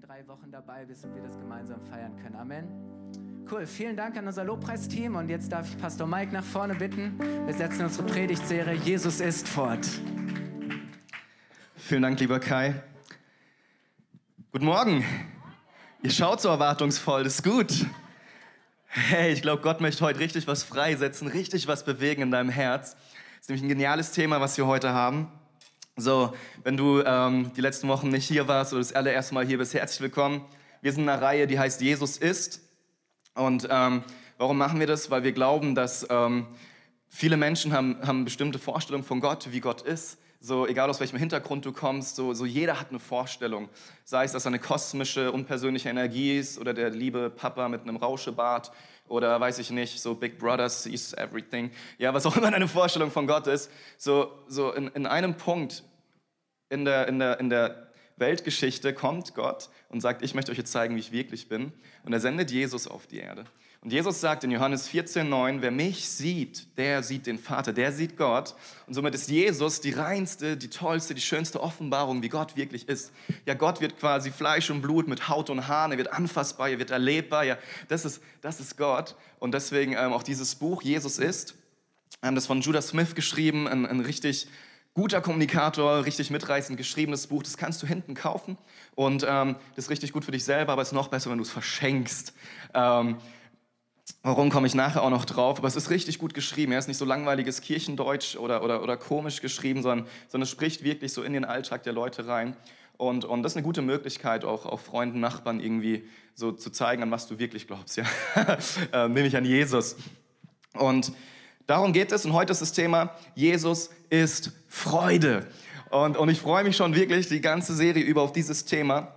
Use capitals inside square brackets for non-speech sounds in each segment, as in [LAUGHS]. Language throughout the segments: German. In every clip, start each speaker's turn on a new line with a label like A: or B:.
A: in drei Wochen dabei bist und wir das gemeinsam feiern können. Amen. Cool, vielen Dank an unser Lobpreisteam und jetzt darf ich Pastor Mike nach vorne bitten. Wir setzen unsere Predigtserie Jesus ist fort.
B: Vielen Dank, lieber Kai. Guten Morgen. Ihr schaut so erwartungsvoll, das ist gut. Hey, ich glaube, Gott möchte heute richtig was freisetzen, richtig was bewegen in deinem Herz. Das ist nämlich ein geniales Thema, was wir heute haben. So, wenn du ähm, die letzten Wochen nicht hier warst oder das allererste Mal hier bist, herzlich willkommen. Wir sind in einer Reihe, die heißt Jesus ist. Und ähm, warum machen wir das? Weil wir glauben, dass ähm, viele Menschen haben, haben bestimmte Vorstellungen von Gott, wie Gott ist. So, egal aus welchem Hintergrund du kommst, so, so jeder hat eine Vorstellung. Sei es, dass er eine kosmische, unpersönliche Energie ist oder der liebe Papa mit einem Rauschebart oder weiß ich nicht, so Big Brother sees everything. Ja, was auch immer deine Vorstellung von Gott ist. So, so in, in einem Punkt in der, in, der, in der Weltgeschichte kommt Gott und sagt, ich möchte euch jetzt zeigen, wie ich wirklich bin. Und er sendet Jesus auf die Erde. Und Jesus sagt in Johannes 14,9, wer mich sieht, der sieht den Vater, der sieht Gott. Und somit ist Jesus die reinste, die tollste, die schönste Offenbarung, wie Gott wirklich ist. Ja, Gott wird quasi Fleisch und Blut mit Haut und Haaren, er wird anfassbar, er wird erlebbar. Ja, das ist, das ist Gott. Und deswegen ähm, auch dieses Buch, Jesus ist, ähm, das von Judah Smith geschrieben, ein, ein richtig guter Kommunikator, richtig mitreißend geschriebenes Buch. Das kannst du hinten kaufen und ähm, das ist richtig gut für dich selber, aber es ist noch besser, wenn du es verschenkst. Ähm, Warum komme ich nachher auch noch drauf? Aber es ist richtig gut geschrieben. Er ist nicht so langweiliges Kirchendeutsch oder, oder, oder komisch geschrieben, sondern, sondern es spricht wirklich so in den Alltag der Leute rein. Und, und das ist eine gute Möglichkeit, auch, auch Freunden, Nachbarn irgendwie so zu zeigen, an was du wirklich glaubst. Ja? [LAUGHS] äh, nämlich an Jesus. Und Darum geht es und heute ist das Thema, Jesus ist Freude. Und, und ich freue mich schon wirklich die ganze Serie über auf dieses Thema,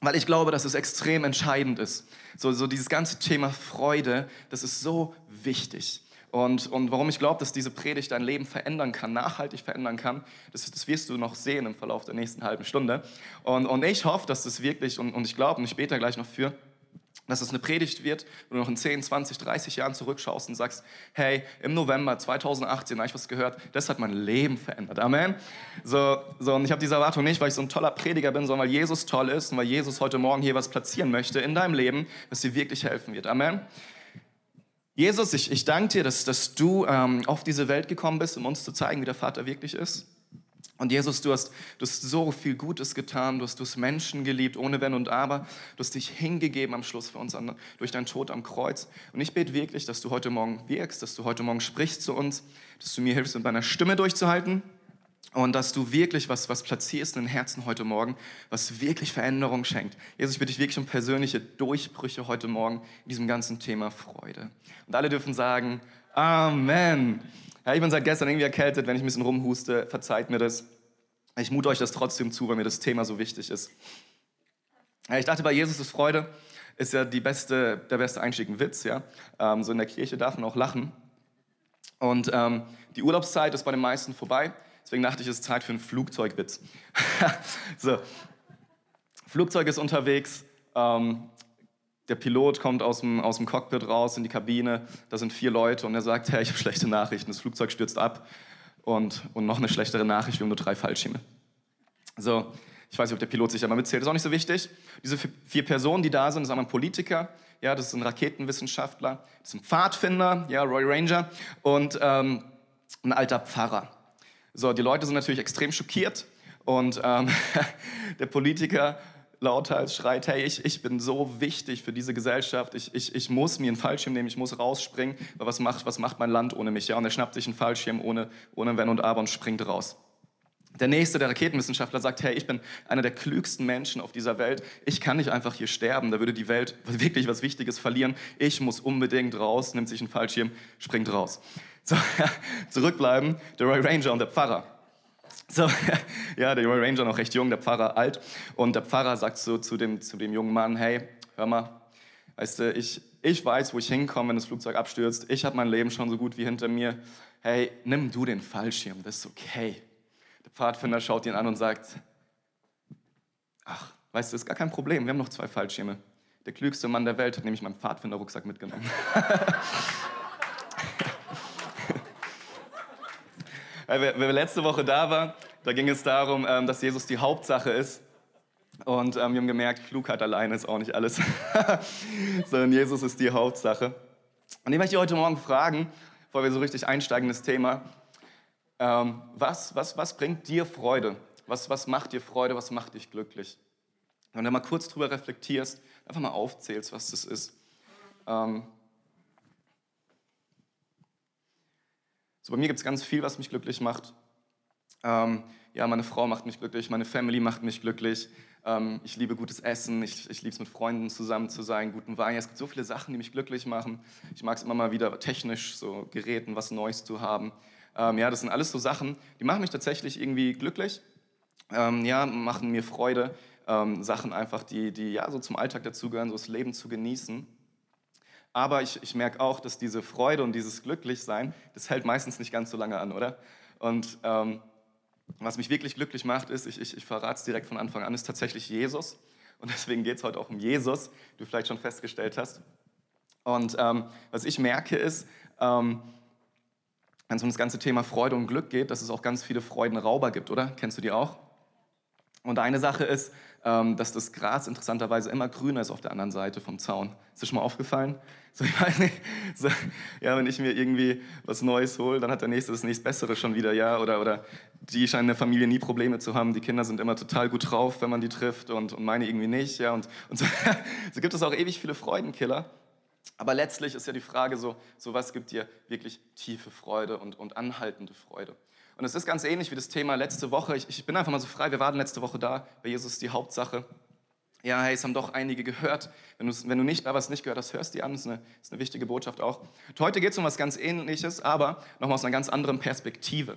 B: weil ich glaube, dass es extrem entscheidend ist. So, so dieses ganze Thema Freude, das ist so wichtig. Und, und warum ich glaube, dass diese Predigt dein Leben verändern kann, nachhaltig verändern kann, das, das wirst du noch sehen im Verlauf der nächsten halben Stunde. Und, und ich hoffe, dass das wirklich, und, und ich glaube, und ich bete gleich noch für, dass es eine Predigt wird, wo du noch in 10, 20, 30 Jahren zurückschaust und sagst, hey, im November 2018 habe ich was gehört, das hat mein Leben verändert. Amen. So, so und ich habe diese Erwartung nicht, weil ich so ein toller Prediger bin, sondern weil Jesus toll ist und weil Jesus heute Morgen hier was platzieren möchte in deinem Leben, was dir wirklich helfen wird. Amen. Jesus, ich, ich danke dir, dass, dass du ähm, auf diese Welt gekommen bist, um uns zu zeigen, wie der Vater wirklich ist. Und Jesus, du hast, du hast so viel Gutes getan, du hast, du hast Menschen geliebt, ohne Wenn und Aber, du hast dich hingegeben am Schluss für uns an, durch deinen Tod am Kreuz. Und ich bete wirklich, dass du heute Morgen wirkst, dass du heute Morgen sprichst zu uns, dass du mir hilfst, mit meiner Stimme durchzuhalten und dass du wirklich was, was platzierst in den Herzen heute Morgen, was wirklich Veränderung schenkt. Jesus, ich bitte dich wirklich um persönliche Durchbrüche heute Morgen in diesem ganzen Thema Freude. Und alle dürfen sagen, Amen. Ja, ich bin seit gestern irgendwie erkältet, wenn ich ein bisschen rumhuste, verzeiht mir das. Ich mute euch das trotzdem zu, weil mir das Thema so wichtig ist. Ja, ich dachte, bei Jesus ist Freude ist ja die beste, der beste Einstieg ein Witz. Ja? Ähm, so in der Kirche darf man auch lachen. Und ähm, die Urlaubszeit ist bei den meisten vorbei. Deswegen dachte ich, es ist Zeit für einen Flugzeugwitz. [LAUGHS] so. Flugzeug ist unterwegs. Ähm, der Pilot kommt aus dem, aus dem Cockpit raus in die Kabine, da sind vier Leute und er sagt, hey, ich habe schlechte Nachrichten, das Flugzeug stürzt ab. Und, und noch eine schlechtere Nachricht, wir haben nur drei Fallschirme. So, ich weiß nicht, ob der Pilot sich da mal mitzählt, ist auch nicht so wichtig. Diese vier Personen, die da sind, das ist einmal ein Politiker, ja, das ist ein Raketenwissenschaftler, das ist ein Pfadfinder, ja, Roy Ranger. Und ähm, ein alter Pfarrer. So, die Leute sind natürlich extrem schockiert. Und ähm, [LAUGHS] der Politiker lauthals schreit, hey, ich, ich bin so wichtig für diese Gesellschaft, ich, ich, ich muss mir einen Fallschirm nehmen, ich muss rausspringen, weil was macht, was macht mein Land ohne mich? Ja? Und er schnappt sich einen Fallschirm ohne, ohne Wenn und Aber und springt raus. Der nächste, der Raketenwissenschaftler, sagt, hey, ich bin einer der klügsten Menschen auf dieser Welt. Ich kann nicht einfach hier sterben, da würde die Welt [LAUGHS] wirklich was Wichtiges verlieren. Ich muss unbedingt raus, nimmt sich einen Fallschirm, springt raus. So, [LAUGHS] zurückbleiben, der Roy Ranger und der Pfarrer. So, [LAUGHS] ja, der Roy Ranger noch recht jung, der Pfarrer alt. Und der Pfarrer sagt so zu dem, zu dem jungen Mann, hey, hör mal, weißt du, ich, ich weiß, wo ich hinkomme, wenn das Flugzeug abstürzt. Ich habe mein Leben schon so gut wie hinter mir. Hey, nimm du den Fallschirm, das ist okay. Der Pfadfinder schaut ihn an und sagt, ach, weißt du, das ist gar kein Problem, wir haben noch zwei Fallschirme. Der klügste Mann der Welt hat nämlich meinen Pfadfinderrucksack mitgenommen. [LAUGHS] Wer, wer letzte Woche da war, da ging es darum, ähm, dass Jesus die Hauptsache ist. Und ähm, wir haben gemerkt, Klugheit alleine ist auch nicht alles, [LAUGHS] sondern Jesus ist die Hauptsache. Und ich möchte heute Morgen fragen, bevor wir so richtig einsteigen in das Thema, ähm, was, was, was bringt dir Freude? Was, was macht dir Freude? Was macht dich glücklich? Wenn du mal kurz drüber reflektierst, einfach mal aufzählst, was das ist. Ähm, so bei mir gibt es ganz viel, was mich glücklich macht. Ähm, ja, meine Frau macht mich glücklich, meine Family macht mich glücklich. Ähm, ich liebe gutes Essen, ich, ich liebe es mit Freunden zusammen zu sein, guten Wein. Es gibt so viele Sachen, die mich glücklich machen. Ich mag es immer mal wieder technisch, so Geräten, was Neues zu haben. Ähm, ja, das sind alles so Sachen, die machen mich tatsächlich irgendwie glücklich. Ähm, ja, machen mir Freude. Ähm, Sachen einfach, die, die ja so zum Alltag dazugehören, so das Leben zu genießen. Aber ich, ich merke auch, dass diese Freude und dieses Glücklichsein, das hält meistens nicht ganz so lange an, oder? Und ähm, was mich wirklich glücklich macht, ist, ich, ich, ich verrate es direkt von Anfang an, ist tatsächlich Jesus. Und deswegen geht es heute auch um Jesus, wie du vielleicht schon festgestellt hast. Und ähm, was ich merke ist, ähm, wenn es um das ganze Thema Freude und Glück geht, dass es auch ganz viele Freudenrauber gibt, oder? Kennst du die auch? Und eine Sache ist, dass das Gras interessanterweise immer grüner ist auf der anderen Seite vom Zaun. Ist dir schon mal aufgefallen? [LAUGHS] So, ich meine, so, ja, wenn ich mir irgendwie was Neues hole, dann hat der Nächste das nächstbessere schon wieder, ja, oder, oder die scheinen in der Familie nie Probleme zu haben, die Kinder sind immer total gut drauf, wenn man die trifft und, und meine irgendwie nicht, ja, und, und so, [LAUGHS] so gibt es auch ewig viele Freudenkiller. Aber letztlich ist ja die Frage so, so was gibt dir wirklich tiefe Freude und, und anhaltende Freude? Und es ist ganz ähnlich wie das Thema letzte Woche. Ich, ich bin einfach mal so frei, wir waren letzte Woche da, bei Jesus ist die Hauptsache. Ja, hey, es haben doch einige gehört. Wenn du, wenn du nicht da was nicht gehört hast, hörst die an. Das ist eine, ist eine wichtige Botschaft auch. Und heute geht es um was ganz Ähnliches, aber nochmal aus einer ganz anderen Perspektive.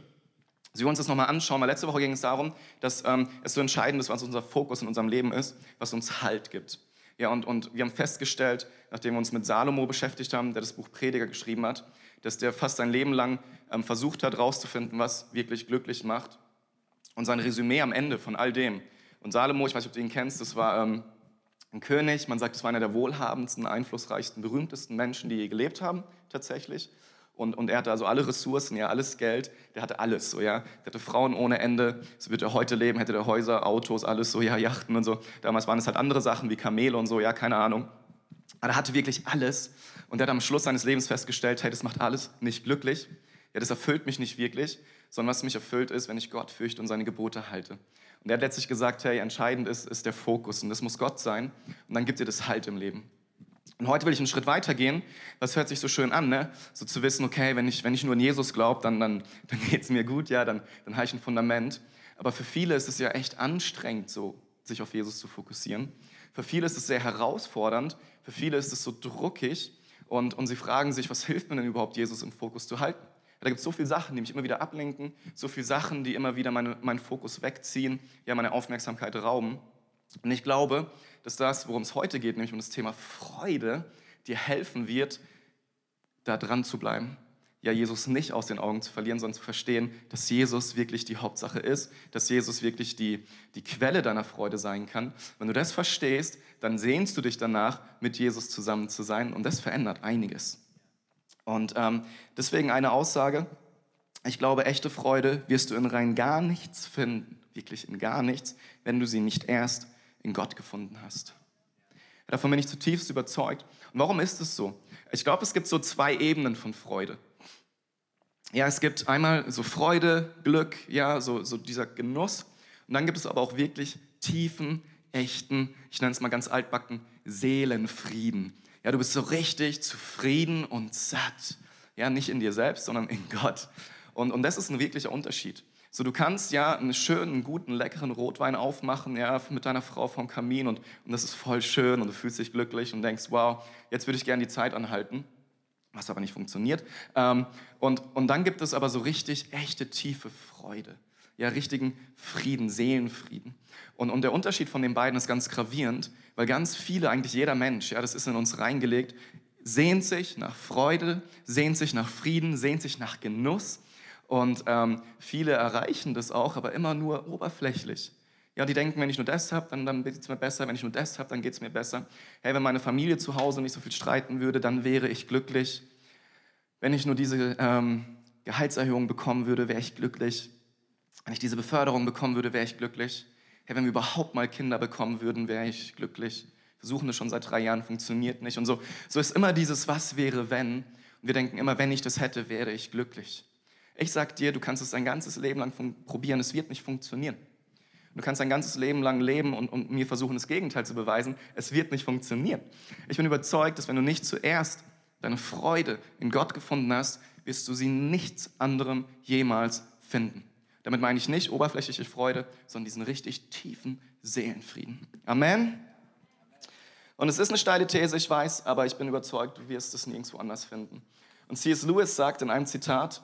B: Sie wollen uns das nochmal anschauen, weil letzte Woche ging es darum, dass ähm, es so entscheidend ist, was unser Fokus in unserem Leben ist, was uns Halt gibt. Ja, und, und wir haben festgestellt, nachdem wir uns mit Salomo beschäftigt haben, der das Buch Prediger geschrieben hat, dass der fast sein Leben lang ähm, versucht hat, herauszufinden, was wirklich glücklich macht. Und sein Resümee am Ende von all dem. Und Salomo, ich weiß nicht, ob du ihn kennst, das war ähm, ein König, man sagt, es war einer der wohlhabendsten, einflussreichsten, berühmtesten Menschen, die je gelebt haben, tatsächlich. Und, und er hatte also alle Ressourcen, ja, alles Geld, der hatte alles, so, ja. Der hatte Frauen ohne Ende, so wird er heute leben, hätte der Häuser, Autos, alles so, ja, Yachten und so. Damals waren es halt andere Sachen wie Kamele und so, ja, keine Ahnung. Aber er hatte wirklich alles. Und er hat am Schluss seines Lebens festgestellt, hey, das macht alles nicht glücklich. Ja, das erfüllt mich nicht wirklich, sondern was mich erfüllt ist, wenn ich Gott fürchte und seine Gebote halte. Und er hat letztlich gesagt, hey, entscheidend ist, ist der Fokus und das muss Gott sein. Und dann gibt dir das Halt im Leben. Und heute will ich einen Schritt weiter gehen. Das hört sich so schön an, ne? So zu wissen, okay, wenn ich, wenn ich nur an Jesus glaube, dann, dann, dann geht es mir gut, ja, dann, dann habe ich ein Fundament. Aber für viele ist es ja echt anstrengend, so sich auf Jesus zu fokussieren. Für viele ist es sehr herausfordernd, für viele ist es so druckig und, und sie fragen sich, was [LAUGHS] hilft mir denn überhaupt, Jesus im Fokus zu halten? Da gibt es so viele Sachen, die mich immer wieder ablenken, so viele Sachen, die immer wieder meine, meinen Fokus wegziehen, ja, meine Aufmerksamkeit rauben. Und ich glaube, dass das, worum es heute geht, nämlich um das Thema Freude, dir helfen wird, da dran zu bleiben. Ja, Jesus nicht aus den Augen zu verlieren, sondern zu verstehen, dass Jesus wirklich die Hauptsache ist, dass Jesus wirklich die, die Quelle deiner Freude sein kann. Wenn du das verstehst, dann sehnst du dich danach, mit Jesus zusammen zu sein und das verändert einiges. Und ähm, deswegen eine Aussage, ich glaube, echte Freude wirst du in rein gar nichts finden, wirklich in gar nichts, wenn du sie nicht erst in Gott gefunden hast. Davon bin ich zutiefst überzeugt. Und warum ist es so? Ich glaube, es gibt so zwei Ebenen von Freude. Ja, es gibt einmal so Freude, Glück, ja, so, so dieser Genuss. Und dann gibt es aber auch wirklich tiefen, echten, ich nenne es mal ganz altbacken, Seelenfrieden. Ja, du bist so richtig zufrieden und satt. Ja, nicht in dir selbst, sondern in Gott. Und, und das ist ein wirklicher Unterschied. So, du kannst ja einen schönen, guten, leckeren Rotwein aufmachen, ja, mit deiner Frau vom Kamin und, und das ist voll schön und du fühlst dich glücklich und denkst, wow, jetzt würde ich gerne die Zeit anhalten, was aber nicht funktioniert. Ähm, und, und dann gibt es aber so richtig echte, tiefe Freude, ja, richtigen Frieden, Seelenfrieden. Und, und der Unterschied von den beiden ist ganz gravierend, weil ganz viele, eigentlich jeder Mensch, ja, das ist in uns reingelegt, sehnt sich nach Freude, sehnt sich nach Frieden, sehnt sich nach Genuss. Und ähm, viele erreichen das auch, aber immer nur oberflächlich. Ja, die denken, wenn ich nur das habe, dann, dann geht es mir besser. Wenn ich nur das habe, dann geht es mir besser. Hey, wenn meine Familie zu Hause nicht so viel streiten würde, dann wäre ich glücklich. Wenn ich nur diese ähm, Gehaltserhöhung bekommen würde, wäre ich glücklich. Wenn ich diese Beförderung bekommen würde, wäre ich glücklich. hey, wenn wir überhaupt mal Kinder bekommen würden, wäre ich glücklich. Wir versuchen das schon seit drei Jahren, funktioniert nicht. Und so, so ist immer dieses Was wäre, wenn. Und wir denken immer, wenn ich das hätte, wäre ich glücklich. Ich sag dir, du kannst es dein ganzes Leben lang probieren, es wird nicht funktionieren. Du kannst dein ganzes Leben lang leben und, und, mir versuchen, das Gegenteil zu beweisen. Es wird nicht funktionieren. Ich bin überzeugt, dass wenn du nicht zuerst deine Freude in Gott gefunden hast, wirst du sie nichts anderem jemals finden. Damit meine ich nicht oberflächliche Freude, sondern diesen richtig tiefen Seelenfrieden. Amen. Und es ist eine steile These, ich weiß, aber ich bin überzeugt, du wirst es nirgendwo anders finden. Und C.S. Lewis sagt in einem Zitat,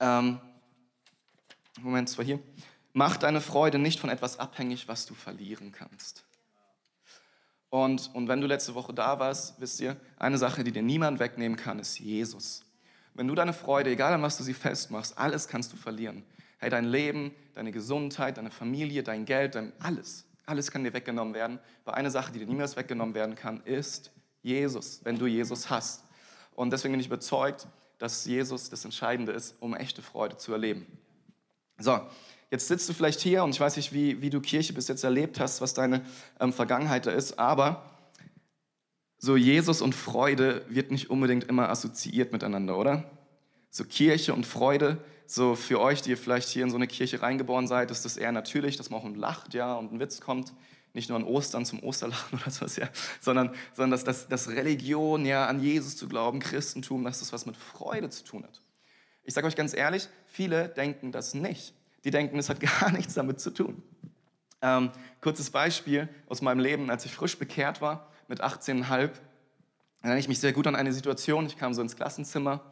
B: ähm, Moment, zwar hier, mach deine Freude nicht von etwas abhängig, was du verlieren kannst. Und, und wenn du letzte Woche da warst, wisst ihr, eine Sache, die dir niemand wegnehmen kann, ist Jesus. Wenn du deine Freude, egal an was du sie festmachst, alles kannst du verlieren. Hey, dein Leben, deine Gesundheit, deine Familie, dein Geld, dein alles, alles kann dir weggenommen werden. Aber eine Sache, die dir niemals weggenommen werden kann, ist Jesus, wenn du Jesus hast. Und deswegen bin ich überzeugt, dass Jesus das Entscheidende ist, um echte Freude zu erleben. So, jetzt sitzt du vielleicht hier und ich weiß nicht, wie, wie du Kirche bis jetzt erlebt hast, was deine ähm, Vergangenheit da ist, aber so Jesus und Freude wird nicht unbedingt immer assoziiert miteinander, oder? So Kirche und Freude, so für euch, die ihr vielleicht hier in so eine Kirche reingeboren seid, ist das eher natürlich, dass man auch lacht, ja, und ein Witz kommt. Nicht nur an Ostern zum Osterlachen [LAUGHS] oder sowas, ja, sondern, sondern dass, dass, dass Religion, ja, an Jesus zu glauben, Christentum, dass das was mit Freude zu tun hat. Ich sage euch ganz ehrlich, viele denken das nicht. Die denken, es hat [LAUGHS] gar nichts damit zu tun. Ähm, kurzes Beispiel aus meinem Leben, als ich frisch bekehrt war mit 18,5, erinnere ich mich sehr gut an eine Situation. Ich kam so ins Klassenzimmer,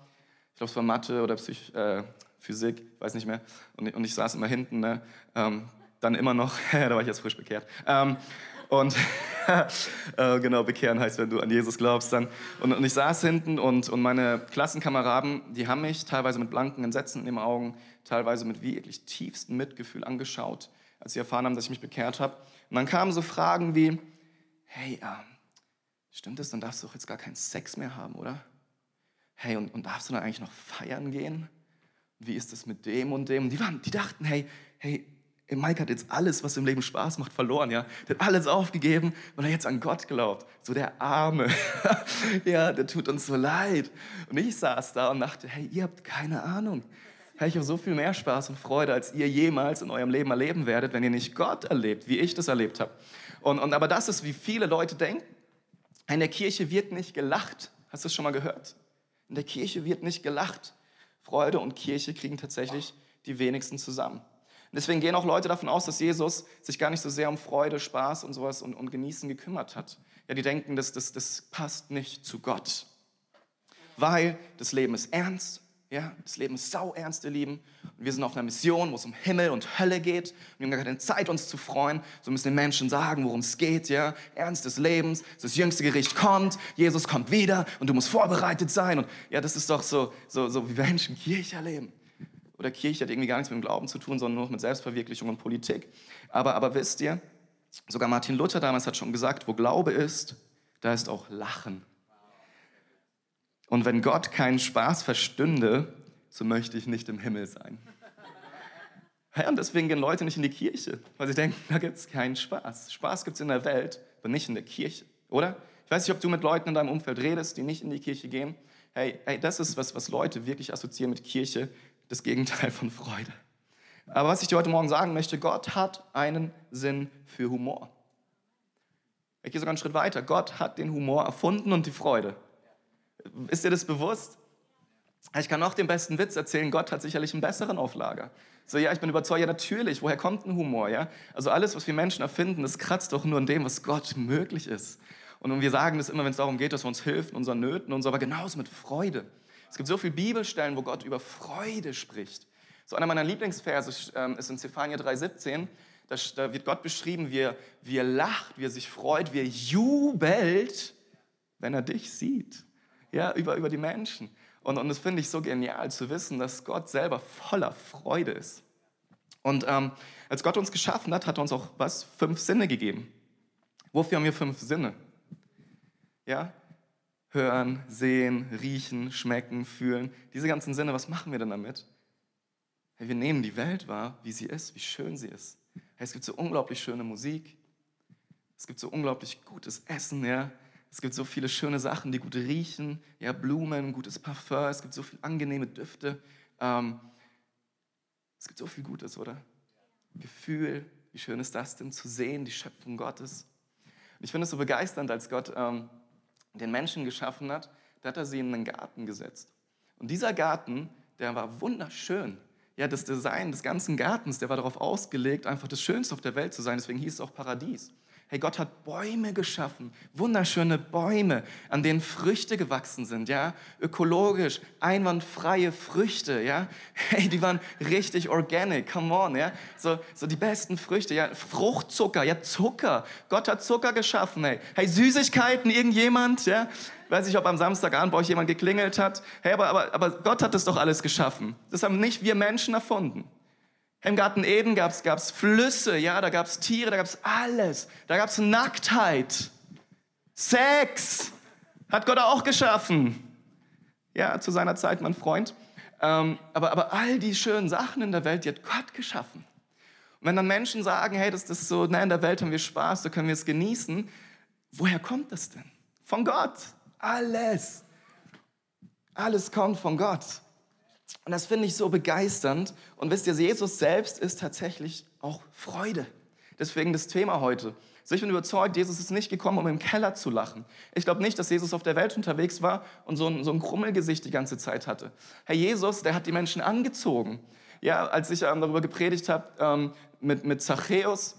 B: ich glaube, es war Mathe oder Psych äh, Physik, weiß nicht mehr, und, und ich saß immer hinten, ne? ähm, dann immer noch, [LAUGHS] da war ich jetzt frisch bekehrt. Ähm, und [LAUGHS] äh, genau, bekehren heißt, wenn du an Jesus glaubst dann. Und, und ich saß hinten und, und meine Klassenkameraden, die haben mich teilweise mit blanken Entsetzen in den Augen, teilweise mit wirklich tiefstem Mitgefühl angeschaut, als sie erfahren haben, dass ich mich bekehrt habe. Und dann kamen so Fragen wie, hey, äh, stimmt das, dann darfst du doch jetzt gar keinen Sex mehr haben, oder? Hey, und, und darfst du dann eigentlich noch feiern gehen? Wie ist das mit dem und dem? Und die, waren, die dachten, hey, hey, Mike hat jetzt alles, was im Leben Spaß macht, verloren, ja. Der hat alles aufgegeben, weil er jetzt an Gott glaubt. So der Arme. [LAUGHS] ja, der tut uns so leid. Und ich saß da und dachte, hey, ihr habt keine Ahnung. Hey, ich habe so viel mehr Spaß und Freude, als ihr jemals in eurem Leben erleben werdet, wenn ihr nicht Gott erlebt, wie ich das erlebt habe. Und, und aber das ist, wie viele Leute denken. In der Kirche wird nicht gelacht. Hast du das schon mal gehört? In der Kirche wird nicht gelacht. Freude und Kirche kriegen tatsächlich die wenigsten zusammen. Und deswegen gehen auch Leute davon aus, dass Jesus sich gar nicht so sehr um Freude, Spaß und sowas und, und Genießen gekümmert hat. Ja, die denken, das, das, das passt nicht zu Gott. Weil das Leben ist ernst, ja, das Leben ist sau ernst, ihr Lieben. Und wir sind auf einer Mission, wo es um Himmel und Hölle geht. Und wir haben gar keine Zeit, uns zu freuen. So müssen den Menschen sagen, worum es geht, ja. Ernst des Lebens, das jüngste Gericht kommt, Jesus kommt wieder und du musst vorbereitet sein. Und ja, das ist doch so, so, so wie Menschen Kirche erleben oder Kirche hat irgendwie gar nichts mit dem Glauben zu tun, sondern nur mit Selbstverwirklichung und Politik. Aber, aber wisst ihr, sogar Martin Luther damals hat schon gesagt, wo Glaube ist, da ist auch Lachen. Und wenn Gott keinen Spaß verstünde, so möchte ich nicht im Himmel sein. Ja, und deswegen gehen Leute nicht in die Kirche, weil sie denken, da gibt es keinen Spaß. Spaß gibt es in der Welt, aber nicht in der Kirche, oder? Ich weiß nicht, ob du mit Leuten in deinem Umfeld redest, die nicht in die Kirche gehen. Hey, hey das ist was, was Leute wirklich assoziieren mit Kirche das Gegenteil von Freude. Aber was ich dir heute Morgen sagen möchte, Gott hat einen Sinn für Humor. Ich gehe sogar einen Schritt weiter. Gott hat den Humor erfunden und die Freude. Ist dir das bewusst? Ich kann noch den besten Witz erzählen. Gott hat sicherlich einen besseren Auflager. So, ja, ich bin überzeugt, ja, natürlich. Woher kommt ein Humor, ja? Also alles, was wir Menschen erfinden, das kratzt doch nur an dem, was Gott möglich ist. Und wir sagen das immer, wenn es darum geht, dass wir uns helfen, unseren Nöten und so, aber genauso mit Freude. Es gibt so viele Bibelstellen, wo Gott über Freude spricht. So einer meiner Lieblingsverse ähm, ist in Zephania 3,17. Da, wird Gott beschrieben, wie er, wie er lacht, wie er sich freut, wie er jubelt, wenn er dich sieht. Ja, über, über die Menschen. Und, und das finde ich so genial zu wissen, dass Gott selber voller Freude ist. Und ähm, als Gott uns geschaffen hat, hat er uns auch was? Fünf Sinne gegeben. Wofür haben wir fünf Sinne? Ja, hören, sehen, riechen, schmecken, fühlen. Diese ganzen Sinne, was machen wir denn damit? Hey, wir nehmen die Welt wahr, wie sie ist, wie schön sie ist. Hey, es gibt so unglaublich schöne Musik. Es gibt so unglaublich gutes Essen, ja. Es gibt so viele schöne Sachen, die gut riechen, ja, Blumen, gutes Parfum, es gibt so viele angenehme Düfte. Ähm, es gibt so viel Gutes, oder? Gefühl, wie schön ist das denn zu sehen, die Schöpfung Gottes. Und ich finde es so begeisternd, als Gott ähm, den Menschen geschaffen hat, da hat er sie in einen Garten gesetzt. Und dieser Garten, der war wunderschön. Ja, das Design des ganzen Gartens, der war darauf ausgelegt, einfach das Schönste auf der Welt zu sein. Deswegen hieß es auch Paradies. Hey, Gott hat Bäume geschaffen, wunderschöne Bäume, an denen Früchte gewachsen sind, ja, ökologisch, einwandfreie Früchte, ja. Hey, die waren richtig organic, come on, ja. So, so die besten Früchte, ja, Fruchtzucker, ja, Zucker. Gott hat Zucker geschaffen, hey. Hey, Süßigkeiten, irgendjemand, ja. Weiß ich, ob am Samstagabend bei euch jemand geklingelt hat. Hey, aber, aber, aber Gott hat das doch alles geschaffen. Das haben nicht wir Menschen erfunden. Im Garten Eden gab es Flüsse, ja, da gab es Tiere, da gab es alles. Da gab es Nacktheit. Sex hat Gott auch geschaffen. Ja, zu seiner Zeit mein Freund. Ähm, aber, aber all die schönen Sachen in der Welt, die hat Gott geschaffen. Und wenn dann Menschen sagen, hey, das, das ist so, na, in der Welt haben wir Spaß, da können wir es genießen, woher kommt das denn? Von Gott. Alles. Alles kommt von Gott. Und das finde ich so begeisternd. Und wisst ihr, Jesus selbst ist tatsächlich auch Freude. Deswegen das Thema heute. Also ich bin überzeugt, Jesus ist nicht gekommen, um im Keller zu lachen. Ich glaube nicht, dass Jesus auf der Welt unterwegs war und so ein, so ein Krummelgesicht die ganze Zeit hatte. Herr Jesus, der hat die Menschen angezogen. Ja, als ich ähm, darüber gepredigt habe ähm, mit, mit Zachäus,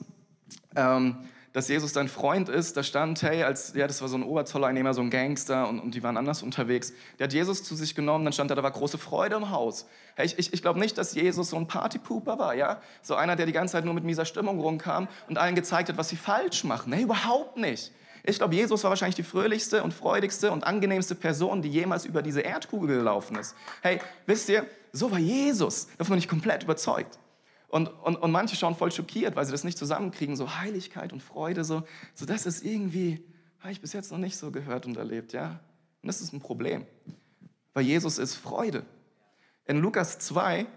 B: ähm, dass Jesus dein Freund ist, da stand, hey, als, ja, das war so ein Oberzolleinnehmer, so ein Gangster und, und die waren anders unterwegs. Der hat Jesus zu sich genommen, dann stand da, da war große Freude im Haus. Hey, ich, ich, ich glaube nicht, dass Jesus so ein Partypooper war, ja? So einer, der die ganze Zeit nur mit mieser Stimmung rumkam und allen gezeigt hat, was sie falsch machen. Nee, überhaupt nicht. Ich glaube, Jesus war wahrscheinlich die fröhlichste und freudigste und angenehmste Person, die jemals über diese Erdkugel gelaufen ist. Hey, wisst ihr, so war Jesus. Davon bin ich komplett überzeugt. Und, und, und manche schauen voll schockiert, weil sie das nicht zusammenkriegen, so Heiligkeit und Freude, so, so das ist irgendwie, habe ich bis jetzt noch nicht so gehört und erlebt, ja. Und das ist ein Problem, weil Jesus ist Freude. In Lukas 2,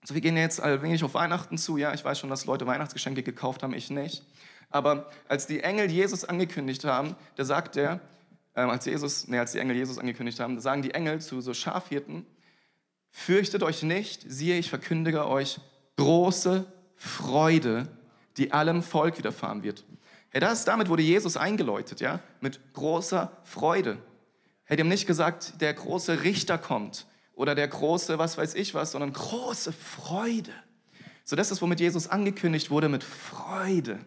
B: also wir gehen jetzt allmählich auf Weihnachten zu, ja, ich weiß schon, dass Leute Weihnachtsgeschenke gekauft haben, ich nicht. Aber als die Engel Jesus angekündigt haben, da sagt er, äh, als Jesus, nee, als die Engel Jesus angekündigt haben, da sagen die Engel zu so Schafhirten, fürchtet euch nicht, siehe, ich verkündige euch große Freude, die allem Volk widerfahren wird. Hey, das, damit wurde Jesus eingeläutet, ja, mit großer Freude. Die haben nicht gesagt, der große Richter kommt oder der große, was weiß ich was, sondern große Freude. So, das ist, womit Jesus angekündigt wurde, mit Freude.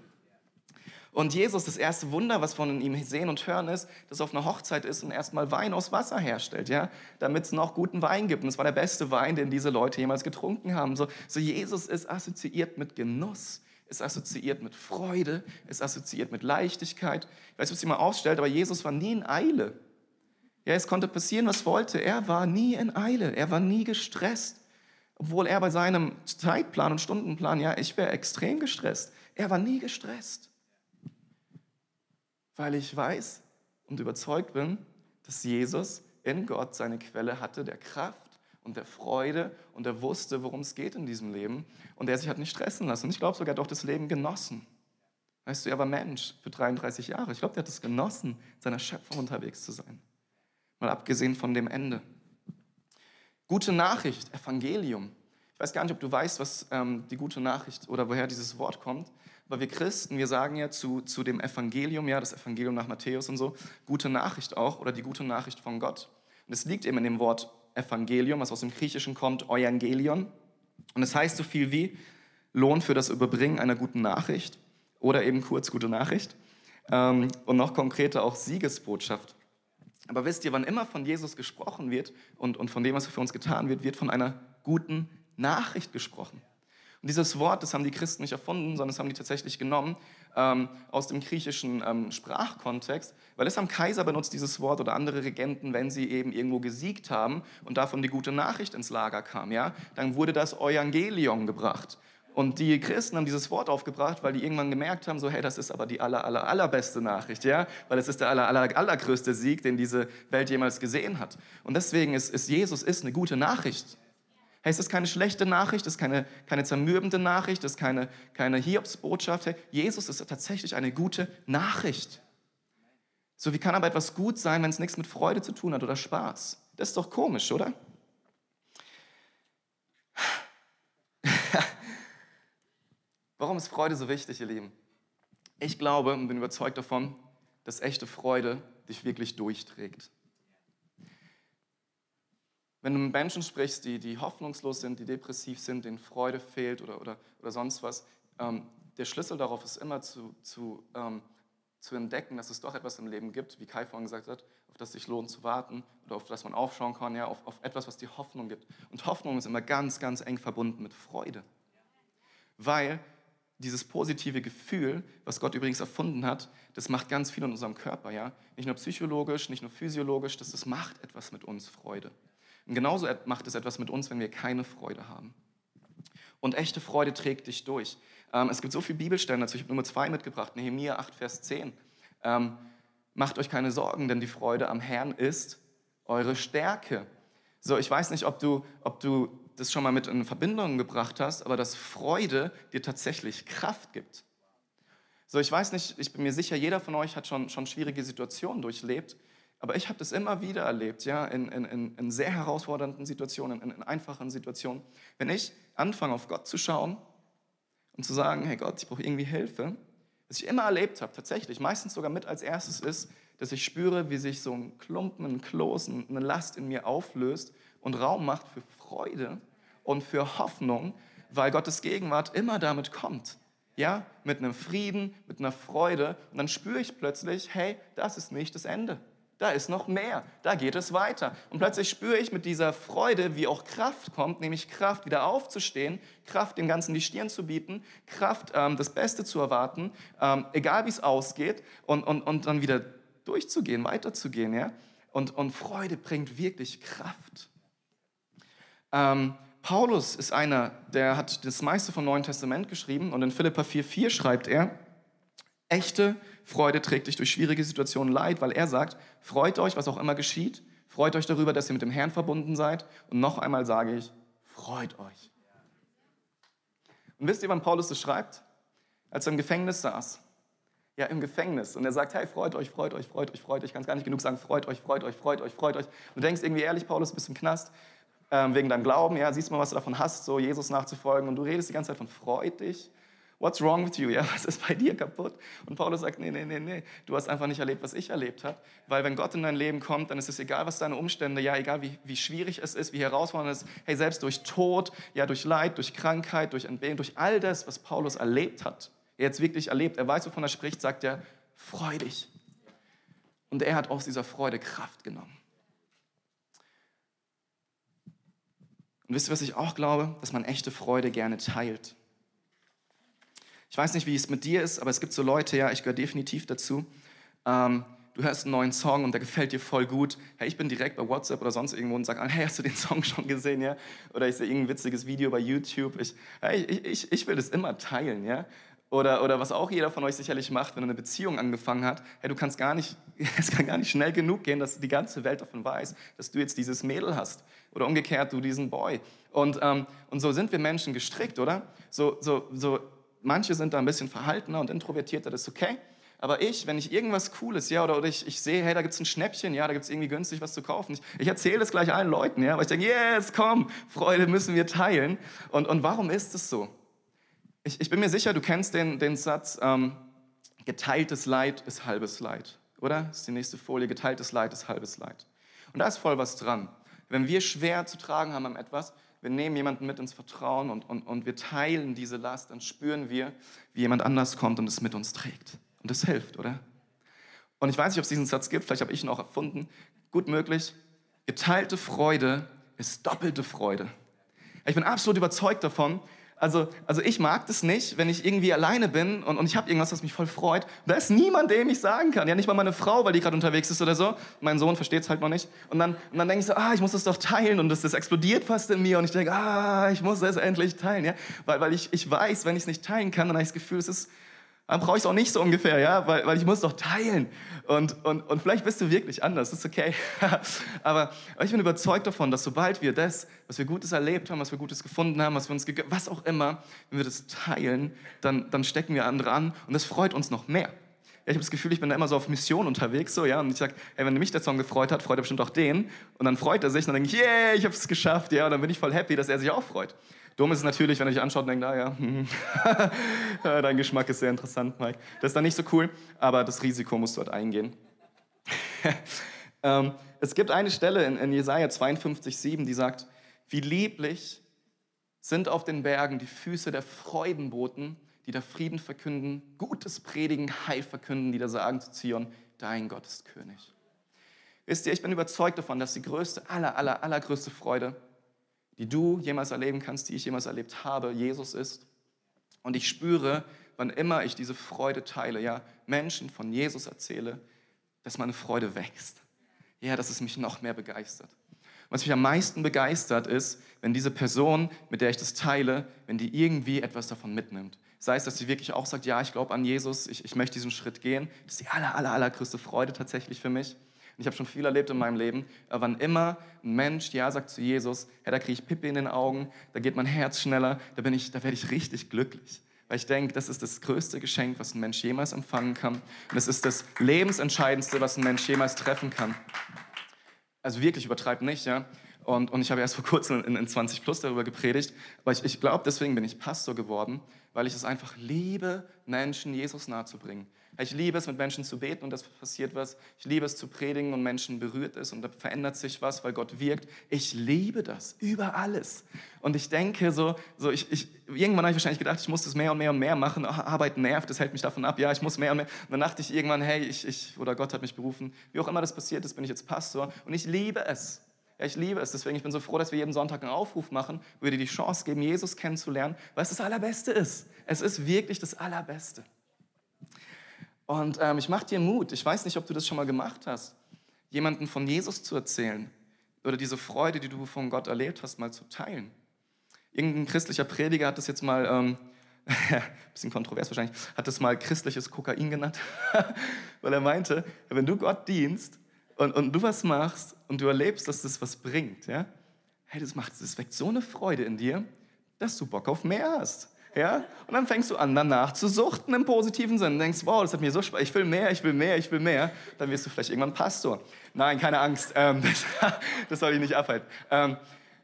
B: Und Jesus, das erste Wunder, was von ihm sehen und hören, ist, dass er auf einer Hochzeit ist und erstmal Wein aus Wasser herstellt, ja, damit es noch guten Wein gibt. Und es war der beste Wein, den diese Leute jemals getrunken haben. So, so Jesus ist assoziiert mit Genuss, ist assoziiert mit Freude, ist assoziiert mit Leichtigkeit. Ich weiß, was ihr mal aufstellt, aber Jesus war nie in Eile. Ja, es konnte passieren, was wollte. Er war nie in Eile. Er war nie gestresst. Obwohl er bei seinem Zeitplan und Stundenplan, ja, ich wäre extrem gestresst. Er war nie gestresst weil ich weiß und überzeugt bin, dass Jesus in Gott seine Quelle hatte der Kraft und der Freude und er wusste, worum es geht in diesem Leben und er sich hat nicht stressen lassen. Und ich glaube sogar doch das Leben genossen. Weißt du, er war Mensch für 33 Jahre. Ich glaube, der hat es genossen, seiner Schöpfung unterwegs zu sein. Mal abgesehen von dem Ende. Gute Nachricht, Evangelium. Ich weiß gar nicht, ob du weißt, was ähm, die gute Nachricht oder woher dieses Wort kommt. Aber wir Christen, wir sagen ja zu, zu dem Evangelium, ja, das Evangelium nach Matthäus und so, gute Nachricht auch oder die gute Nachricht von Gott. Und es liegt eben in dem Wort Evangelium, was aus dem Griechischen kommt, Evangelion. Und es heißt so viel wie Lohn für das Überbringen einer guten Nachricht oder eben kurz gute Nachricht. Ähm, und noch konkreter auch Siegesbotschaft. Aber wisst ihr, wann immer von Jesus gesprochen wird und, und von dem, was für uns getan wird, wird von einer guten Nachricht gesprochen. Und dieses Wort, das haben die Christen nicht erfunden, sondern das haben die tatsächlich genommen ähm, aus dem griechischen ähm, Sprachkontext, weil es am Kaiser benutzt dieses Wort oder andere Regenten, wenn sie eben irgendwo gesiegt haben und davon die gute Nachricht ins Lager kam, ja, dann wurde das Evangelion gebracht. Und die Christen haben dieses Wort aufgebracht, weil die irgendwann gemerkt haben, so, hey, das ist aber die aller, aller, allerbeste Nachricht, ja, weil es ist der aller, aller, allergrößte Sieg, den diese Welt jemals gesehen hat. Und deswegen ist, ist Jesus ist eine gute Nachricht. Hey, es ist keine schlechte Nachricht, es ist keine, keine zermürbende Nachricht, es ist keine, keine Hiobsbotschaft. Hey, Jesus ist tatsächlich eine gute Nachricht. So, wie kann aber etwas gut sein, wenn es nichts mit Freude zu tun hat oder Spaß? Das ist doch komisch, oder? [LAUGHS] Warum ist Freude so wichtig, ihr Lieben? Ich glaube und bin überzeugt davon, dass echte Freude dich wirklich durchträgt. Wenn du mit Menschen sprichst, die, die hoffnungslos sind, die depressiv sind, denen Freude fehlt oder, oder, oder sonst was, ähm, der Schlüssel darauf ist immer zu, zu, ähm, zu entdecken, dass es doch etwas im Leben gibt, wie Kai vorhin gesagt hat, auf das sich lohnt zu warten oder auf das man aufschauen kann, ja, auf, auf etwas, was die Hoffnung gibt. Und Hoffnung ist immer ganz, ganz eng verbunden mit Freude. Weil dieses positive Gefühl, was Gott übrigens erfunden hat, das macht ganz viel in unserem Körper, ja. Nicht nur psychologisch, nicht nur physiologisch, das, das macht etwas mit uns Freude. Und genauso macht es etwas mit uns, wenn wir keine Freude haben. Und echte Freude trägt dich durch. Ähm, es gibt so viele Bibelstellen dazu. Ich habe Nummer zwei mitgebracht, Nehemiah 8, Vers 10. Ähm, macht euch keine Sorgen, denn die Freude am Herrn ist eure Stärke. So, ich weiß nicht, ob du, ob du das schon mal mit in Verbindung gebracht hast, aber dass Freude dir tatsächlich Kraft gibt. So, ich weiß nicht, ich bin mir sicher, jeder von euch hat schon, schon schwierige Situationen durchlebt, aber ich habe das immer wieder erlebt, ja, in, in, in sehr herausfordernden Situationen, in, in einfachen Situationen. Wenn ich anfange, auf Gott zu schauen und zu sagen, hey Gott, ich brauche irgendwie Hilfe, was ich immer erlebt habe, tatsächlich, meistens sogar mit als erstes ist, dass ich spüre, wie sich so ein Klumpen, ein Kloß, eine Last in mir auflöst und Raum macht für Freude und für Hoffnung, weil Gottes Gegenwart immer damit kommt. Ja, mit einem Frieden, mit einer Freude. Und dann spüre ich plötzlich, hey, das ist nicht das Ende. Da ist noch mehr, da geht es weiter. Und plötzlich spüre ich mit dieser Freude, wie auch Kraft kommt, nämlich Kraft, wieder aufzustehen, Kraft, dem Ganzen die Stirn zu bieten, Kraft, ähm, das Beste zu erwarten, ähm, egal wie es ausgeht, und, und, und dann wieder durchzugehen, weiterzugehen. Ja? Und, und Freude bringt wirklich Kraft. Ähm, Paulus ist einer, der hat das meiste vom Neuen Testament geschrieben und in Philippa 4,4 schreibt er, echte Freude trägt dich durch schwierige Situationen leid, weil er sagt, freut euch, was auch immer geschieht, freut euch darüber, dass ihr mit dem Herrn verbunden seid. Und noch einmal sage ich, freut euch. Und wisst ihr, wann Paulus das schreibt? Als er im Gefängnis saß. Ja, im Gefängnis. Und er sagt, hey, freut euch, freut euch, freut euch, freut euch. Ich kann es gar nicht genug sagen, freut euch, freut euch, freut euch, freut euch. Und du denkst irgendwie ehrlich, Paulus, bist im Knast ähm, wegen deinem Glauben. Ja, siehst mal, was du davon hast, so Jesus nachzufolgen. Und du redest die ganze Zeit von freut dich. What's wrong with you? Ja, was ist bei dir kaputt? Und Paulus sagt, nee, nee, nee, nee, du hast einfach nicht erlebt, was ich erlebt habe. Weil wenn Gott in dein Leben kommt, dann ist es egal, was deine Umstände, ja, egal wie, wie schwierig es ist, wie herausfordernd es ist. Hey, selbst durch Tod, ja, durch Leid, durch Krankheit, durch Entbehrung, durch all das, was Paulus erlebt hat, er jetzt wirklich erlebt, er weiß, wovon er spricht, sagt er, freu dich. Und er hat aus dieser Freude Kraft genommen. Und wisst ihr, was ich auch glaube? Dass man echte Freude gerne teilt. Ich weiß nicht, wie es mit dir ist, aber es gibt so Leute, ja, ich gehöre definitiv dazu. Ähm, du hörst einen neuen Song und der gefällt dir voll gut. Hey, ich bin direkt bei WhatsApp oder sonst irgendwo und sage, hey, hast du den Song schon gesehen, ja? Oder ich sehe irgendein witziges Video bei YouTube. Ich, hey, ich, ich will das immer teilen, ja? Oder, oder was auch jeder von euch sicherlich macht, wenn er eine Beziehung angefangen hat. Hey, du kannst gar nicht, [LAUGHS] es kann gar nicht schnell genug gehen, dass die ganze Welt davon weiß, dass du jetzt dieses Mädel hast. Oder umgekehrt, du diesen Boy. Und, ähm, und so sind wir Menschen gestrickt, oder? So, so, so manche sind da ein bisschen verhaltener und introvertierter, das ist okay. Aber ich, wenn ich irgendwas Cooles, ja, oder, oder ich, ich sehe, hey, da gibt es ein Schnäppchen, ja, da gibt es irgendwie günstig was zu kaufen. Ich, ich erzähle es gleich allen Leuten, ja, weil ich denke, yes, komm, Freude müssen wir teilen. Und, und warum ist es so? Ich, ich bin mir sicher, du kennst den, den Satz, ähm, geteiltes Leid ist halbes Leid, oder? Das ist die nächste Folie, geteiltes Leid ist halbes Leid. Und da ist voll was dran. Wenn wir schwer zu tragen haben am etwas, wir nehmen jemanden mit ins Vertrauen und, und, und wir teilen diese Last, dann spüren wir, wie jemand anders kommt und es mit uns trägt. Und das hilft, oder? Und ich weiß nicht, ob es diesen Satz gibt, vielleicht habe ich ihn auch erfunden. Gut möglich. Geteilte Freude ist doppelte Freude. Ich bin absolut überzeugt davon, also, also ich mag das nicht, wenn ich irgendwie alleine bin und, und ich habe irgendwas, was mich voll freut. Da ist niemand, dem ich sagen kann. Ja, nicht mal meine Frau, weil die gerade unterwegs ist oder so. Mein Sohn versteht es halt noch nicht. Und dann, und dann denke ich so, ah, ich muss das doch teilen. Und das, das explodiert fast in mir. Und ich denke, ah, ich muss das endlich teilen. Ja? Weil, weil ich, ich weiß, wenn ich es nicht teilen kann, dann habe ich das Gefühl, es ist, dann brauche ich es auch nicht so ungefähr, ja, weil, weil ich muss doch teilen. Und, und, und vielleicht bist du wirklich anders, das ist okay. [LAUGHS] aber, ich bin überzeugt davon, dass sobald wir das, was wir Gutes erlebt haben, was wir Gutes gefunden haben, was wir uns, was auch immer, wenn wir das teilen, dann, dann stecken wir andere an und das freut uns noch mehr. Ja, ich habe das Gefühl, ich bin da immer so auf Mission unterwegs, so, ja, und ich sage, hey, wenn mich der Song gefreut hat, freut er bestimmt auch den. Und dann freut er sich und dann denke ich, yeah, ich habe es geschafft, ja, und dann bin ich voll happy, dass er sich auch freut. Dumm ist es natürlich, wenn er dich anschaut und denkt, ah [LAUGHS] ja, dein Geschmack ist sehr interessant, Mike. Das ist dann nicht so cool, aber das Risiko musst du dort eingehen. [LAUGHS] ähm, es gibt eine Stelle in, in Jesaja 52, 7, die sagt, wie lieblich sind auf den Bergen die Füße der Freudenboten, die da Frieden verkünden, Gutes predigen, Heil verkünden, die da sagen zu Zion, dein Gott ist König. Wisst ihr, ich bin überzeugt davon, dass die größte, aller, aller, allergrößte Freude die du jemals erleben kannst, die ich jemals erlebt habe, Jesus ist. Und ich spüre, wann immer ich diese Freude teile, ja, Menschen von Jesus erzähle, dass meine Freude wächst. Ja, dass es mich noch mehr begeistert. Was mich am meisten begeistert ist, wenn diese Person, mit der ich das teile, wenn die irgendwie etwas davon mitnimmt. Sei es, dass sie wirklich auch sagt, ja, ich glaube an Jesus, ich, ich möchte diesen Schritt gehen. Das ist die aller, aller, allergrößte Freude tatsächlich für mich. Ich habe schon viel erlebt in meinem Leben. Aber wann immer ein Mensch Ja sagt zu Jesus, ja, da kriege ich Pippe in den Augen, da geht mein Herz schneller, da, da werde ich richtig glücklich. Weil ich denke, das ist das größte Geschenk, was ein Mensch jemals empfangen kann. Und das ist das Lebensentscheidendste, was ein Mensch jemals treffen kann. Also wirklich übertreibt nicht, ja. Und, und ich habe erst vor kurzem in, in 20 Plus darüber gepredigt. Aber ich, ich glaube, deswegen bin ich Pastor geworden, weil ich es einfach liebe, Menschen Jesus nahezubringen. Ich liebe es, mit Menschen zu beten und es passiert was. Ich liebe es zu predigen und Menschen berührt es und da verändert sich was, weil Gott wirkt. Ich liebe das über alles. Und ich denke so, so ich, ich, irgendwann habe ich wahrscheinlich gedacht, ich muss das mehr und mehr und mehr machen. Arbeit nervt, das hält mich davon ab. Ja, ich muss mehr und mehr. Und dann dachte ich irgendwann, hey, ich, ich, oder Gott hat mich berufen. Wie auch immer das passiert ist, bin ich jetzt Pastor und ich liebe es. Ja, ich liebe es. Deswegen ich bin so froh, dass wir jeden Sonntag einen Aufruf machen, wo wir dir die Chance geben, Jesus kennenzulernen, weil es das Allerbeste ist. Es ist wirklich das Allerbeste. Und ähm, ich mache dir Mut. Ich weiß nicht, ob du das schon mal gemacht hast, jemanden von Jesus zu erzählen oder diese Freude, die du von Gott erlebt hast, mal zu teilen. Irgendein christlicher Prediger hat das jetzt mal, ähm, [LAUGHS] bisschen kontrovers wahrscheinlich, hat das mal christliches Kokain genannt, [LAUGHS] weil er meinte, wenn du Gott dienst und, und du was machst und du erlebst, dass das was bringt, ja, hey, das macht, das weckt so eine Freude in dir, dass du Bock auf mehr hast. Ja? Und dann fängst du an, danach zu suchten im positiven Sinn. Du denkst, wow, das hat mir so Spaß, ich will mehr, ich will mehr, ich will mehr. Dann wirst du vielleicht irgendwann Pastor. Nein, keine Angst, ähm, das, [LAUGHS] das, soll ich nicht abhalten. Ähm,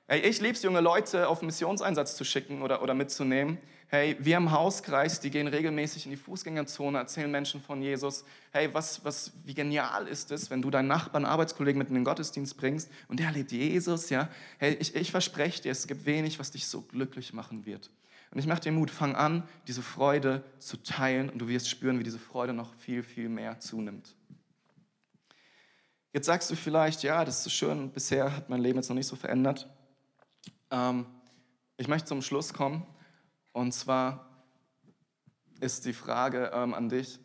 B: hey, ich liebe es, junge Leute auf Missionseinsatz zu schicken oder, oder mitzunehmen. Hey, wir im Hauskreis, die gehen regelmäßig in die Fußgängerzone, erzählen Menschen von Jesus. Hey, was, was, wie genial ist es, wenn du deinen Nachbarn, Arbeitskollegen mit in den Gottesdienst bringst und der erlebt Jesus, ja? Hey, ich, ich verspreche dir, es gibt wenig, was dich so glücklich machen wird. Und ich mache dir Mut, fang an, diese Freude zu teilen und du wirst spüren, wie diese Freude noch viel, viel mehr zunimmt. Jetzt sagst du vielleicht, ja, das ist so schön, bisher hat mein Leben jetzt noch nicht so verändert. Ähm, ich möchte zum Schluss kommen und zwar ist die Frage ähm, an dich,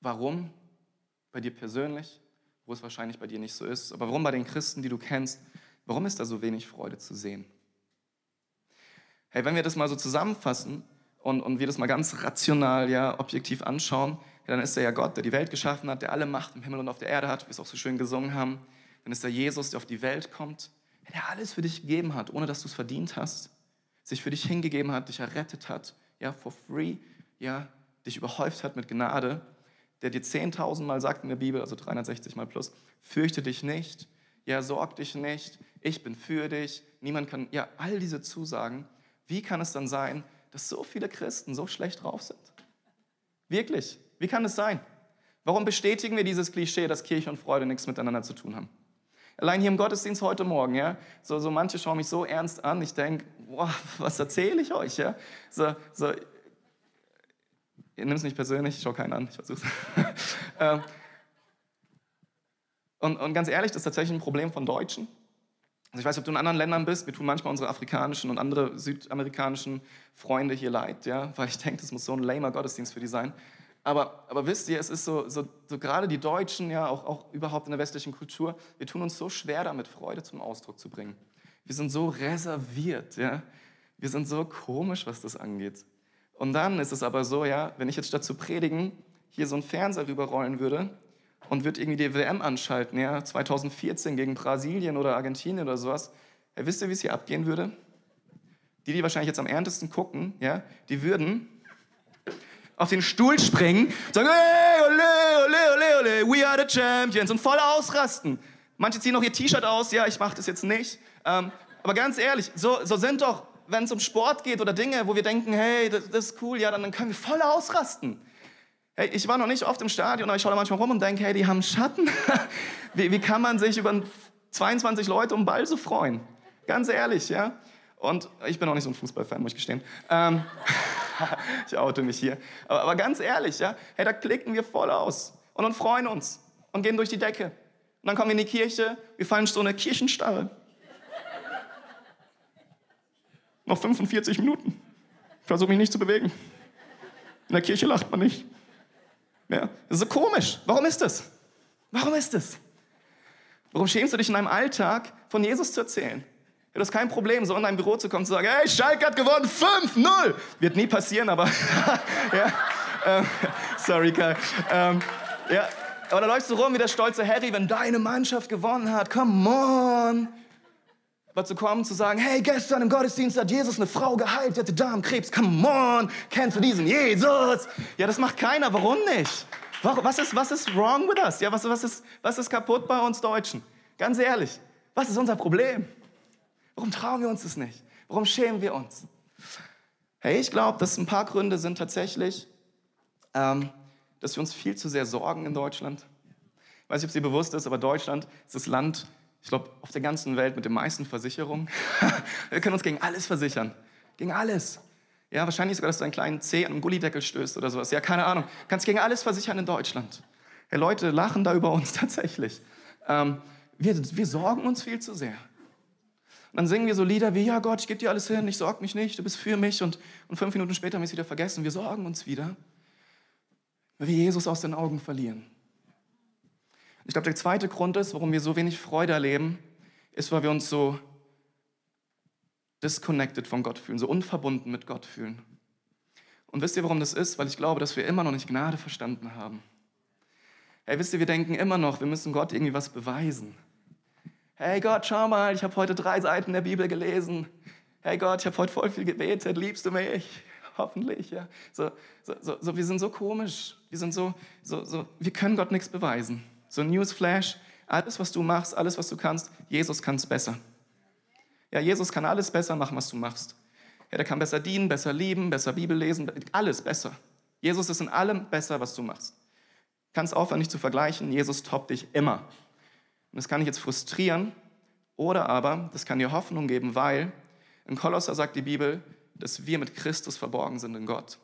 B: warum bei dir persönlich, wo es wahrscheinlich bei dir nicht so ist, aber warum bei den Christen, die du kennst, warum ist da so wenig Freude zu sehen? Hey, wenn wir das mal so zusammenfassen und, und wir das mal ganz rational, ja, objektiv anschauen, ja, dann ist er ja Gott, der die Welt geschaffen hat, der alle Macht im Himmel und auf der Erde hat, wie wir es auch so schön gesungen haben. Dann ist er Jesus, der auf die Welt kommt, der alles für dich gegeben hat, ohne dass du es verdient hast, sich für dich hingegeben hat, dich errettet hat, ja, for free, ja, dich überhäuft hat mit Gnade, der dir 10.000 Mal sagt in der Bibel, also 360 Mal plus, fürchte dich nicht, ja, sorg dich nicht, ich bin für dich, niemand kann, ja, all diese Zusagen, wie kann es dann sein, dass so viele Christen so schlecht drauf sind? Wirklich, wie kann es sein? Warum bestätigen wir dieses Klischee, dass Kirche und Freude nichts miteinander zu tun haben? Allein hier im Gottesdienst heute Morgen, ja, so, so manche schauen mich so ernst an, ich denke, was erzähle ich euch, ja? So, so, nehmt es nicht persönlich, ich schaue keinen an, ich versuche. [LAUGHS] Ähm, und, und ganz ehrlich, das ist tatsächlich ein Problem von Deutschen. Also ich weiß nicht, ob du in anderen Ländern bist, wir tun manchmal unsere afrikanischen und andere südamerikanischen Freunde hier leid, ja, weil ich denke, das muss so ein lamer Gottesdienst für die sein. Aber, aber wisst ihr, es ist so, so, so gerade die Deutschen, ja, auch, auch überhaupt in der westlichen Kultur, wir tun uns so schwer damit, Freude zum Ausdruck zu bringen. Wir sind so reserviert, ja. Wir sind so komisch, was das angeht. Und dann ist es aber so, ja, wenn ich jetzt statt zu predigen hier so einen Fernseher rüberrollen würde und würde irgendwie die WM anschalten, ja, 2014 gegen Brasilien oder Argentinien oder sowas, ja, wisst ihr, wie es hier abgehen würde? Die, die wahrscheinlich jetzt am erntesten gucken, ja, die würden auf den Stuhl springen sagen, hey, ole, ole, ole, ole, we are the champions und voll ausrasten. Manche ziehen noch ihr T-Shirt aus, ja, ich mache das jetzt nicht. Ähm, aber ganz ehrlich, so, so sind doch, wenn es um Sport geht oder Dinge, wo wir denken, hey, das, das ist cool, ja, dann, dann können wir voll ausrasten. Hey, ich war noch nicht oft im Stadion, aber ich schaue da manchmal rum und denke, hey, die haben Schatten. [LAUGHS] wie, wie kann man sich über 22 Leute um Ball so freuen? Ganz ehrlich, ja. Und ich bin auch nicht so ein Fußballfan, muss ich gestehen. Ähm, [LAUGHS] [LAUGHS] ich oute mich hier. Aber, aber, ganz ehrlich, ja, hey, da klicken wir voll aus und, und freuen uns und gehen durch die Decke. Und dann kommen wir in die Kirche, wir fallen so eine Kirchenstarre. Noch 45 Minuten. Ich versuche mich nicht zu bewegen. In der Kirche lacht man nicht. Ja, das ist so komisch. Warum ist das? Warum ist das? Warum schämst du dich in deinem Alltag von Jesus zu erzählen? Du hast kein Problem, so in dein Büro zu kommen und zu sagen, hey, Schalke hat gewonnen, 5-0. Wird nie passieren, aber [LAUGHS] ja, ähm, [LAUGHS] sorry, Kai. Ähm, ja, aber da läufst du rum wie der stolze Harry, wenn deine Mannschaft gewonnen hat. Come on. Aber zu kommen, zu sagen, hey, gestern im Gottesdienst hat Jesus eine Frau geheilt, die hatte Darmkrebs. Come on, kennst du diesen Jesus? Ja, das macht keiner. Warum nicht? Was ist, was ist wrong with us? Ja, was, was, ist, was ist kaputt bei uns Deutschen? Ganz ehrlich, was ist unser Problem? Warum trauen wir uns das nicht? Warum schämen wir uns? Hey, ich glaube, dass ein paar Gründe sind tatsächlich, ähm, dass wir uns viel zu sehr sorgen in Deutschland. Ich weiß nicht, ob es dir bewusst ist, aber Deutschland ist das Land, ich glaube, auf der ganzen Welt mit den meisten Versicherungen. [LAUGHS] wir können uns gegen alles versichern. Gegen alles. Ja, wahrscheinlich sogar, dass du einen kleinen Zeh an einen Gullideckel stößt oder sowas. Ja, keine Ahnung. Du kannst gegen alles versichern in Deutschland. Hey, Leute lachen da über uns [LAUGHS] tatsächlich. Ähm, wir, wir sorgen uns viel zu sehr. Und dann singen wir so Lieder wie, ja Gott, ich gebe dir alles hin, ich sorge mich nicht, du bist für mich. Und, und fünf Minuten später haben wir es wieder vergessen. Wir sorgen uns wieder, weil wir Jesus aus den Augen verlieren. Ich glaube, der zweite Grund ist, warum wir so wenig Freude erleben, ist, weil wir uns so disconnected von Gott fühlen, so unverbunden mit Gott fühlen. Und wisst ihr, warum das ist? Weil ich glaube, dass wir immer noch nicht Gnade verstanden haben. Hey, wisst ihr, wir denken immer noch, wir müssen Gott irgendwie was beweisen. Hey Gott, schau mal, ich habe heute drei Seiten der Bibel gelesen. Hey Gott, ich habe heute voll viel gebetet. Liebst du mich? Hoffentlich, ja. So, so, so, so, wir sind so komisch. Wir sind so, so, so, wir können Gott nichts beweisen. So Newsflash, alles, was du machst, alles, was du kannst, Jesus kann es besser. Ja, Jesus kann alles besser machen, was du machst. Ja, der kann besser dienen, besser lieben, besser Bibel lesen, alles besser. Jesus ist in allem besser, was du machst. Kannst aufhören, nicht zu vergleichen. Jesus toppt dich immer. Und das kann dich jetzt frustrieren oder aber das kann dir Hoffnung geben, weil in Kolosser sagt die Bibel, dass wir mit Christus verborgen sind in Gott.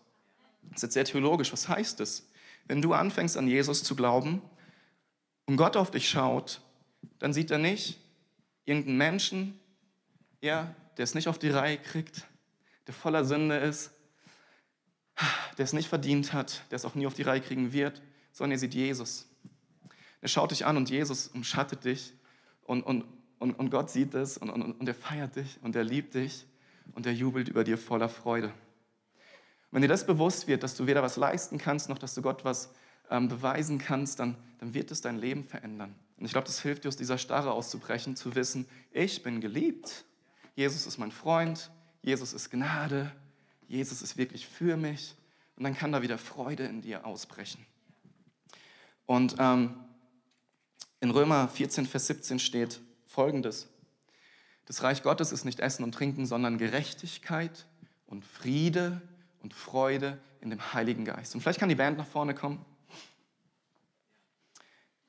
B: Das ist jetzt sehr theologisch. Was heißt das? Wenn du anfängst an Jesus zu glauben und Gott auf dich schaut, dann sieht er nicht irgendeinen Menschen, ja, der es nicht auf die Reihe kriegt, der voller Sünde ist, der es nicht verdient hat, der es auch nie auf die Reihe kriegen wird, sondern er sieht Jesus. Er schaut dich an und Jesus umschattet dich und, und, und, und Gott sieht es und, und, und er feiert dich und er liebt dich und er jubelt über dir voller Freude. wenn dir das bewusst wird, dass du weder was leisten kannst, noch dass du Gott was ähm, beweisen kannst, dann, dann wird es dein Leben verändern. Und ich glaube, das hilft dir, aus dieser Starre auszubrechen, zu wissen, ich bin geliebt. Jesus ist mein Freund. Jesus ist Gnade. Jesus ist wirklich für mich. Und dann kann da wieder Freude in dir ausbrechen. Und ähm, in Römer 14, Vers 17 steht folgendes. Das Reich Gottes ist nicht Essen und Trinken, sondern Gerechtigkeit und Friede und Freude in dem Heiligen Geist. Und vielleicht kann die Band nach vorne kommen.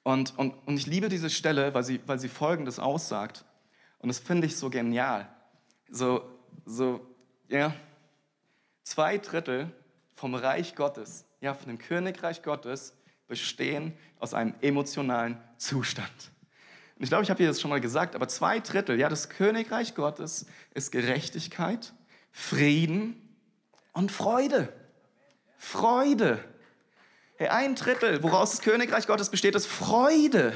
B: Und, und, und ich liebe diese Stelle, weil sie, weil sie Folgendes aussagt. Und das finde ich so genial. So, so, ja, zwei Drittel vom Reich Gottes, ja, von dem Königreich Gottes bestehen aus einem emotionalen Zustand. Und ich glaube, ich habe dir das schon mal gesagt, aber zwei Drittel, ja, das Königreich Gottes ist Gerechtigkeit, Frieden und Freude. Freude. Hey, ein Drittel, woraus das Königreich Gottes besteht, ist Freude.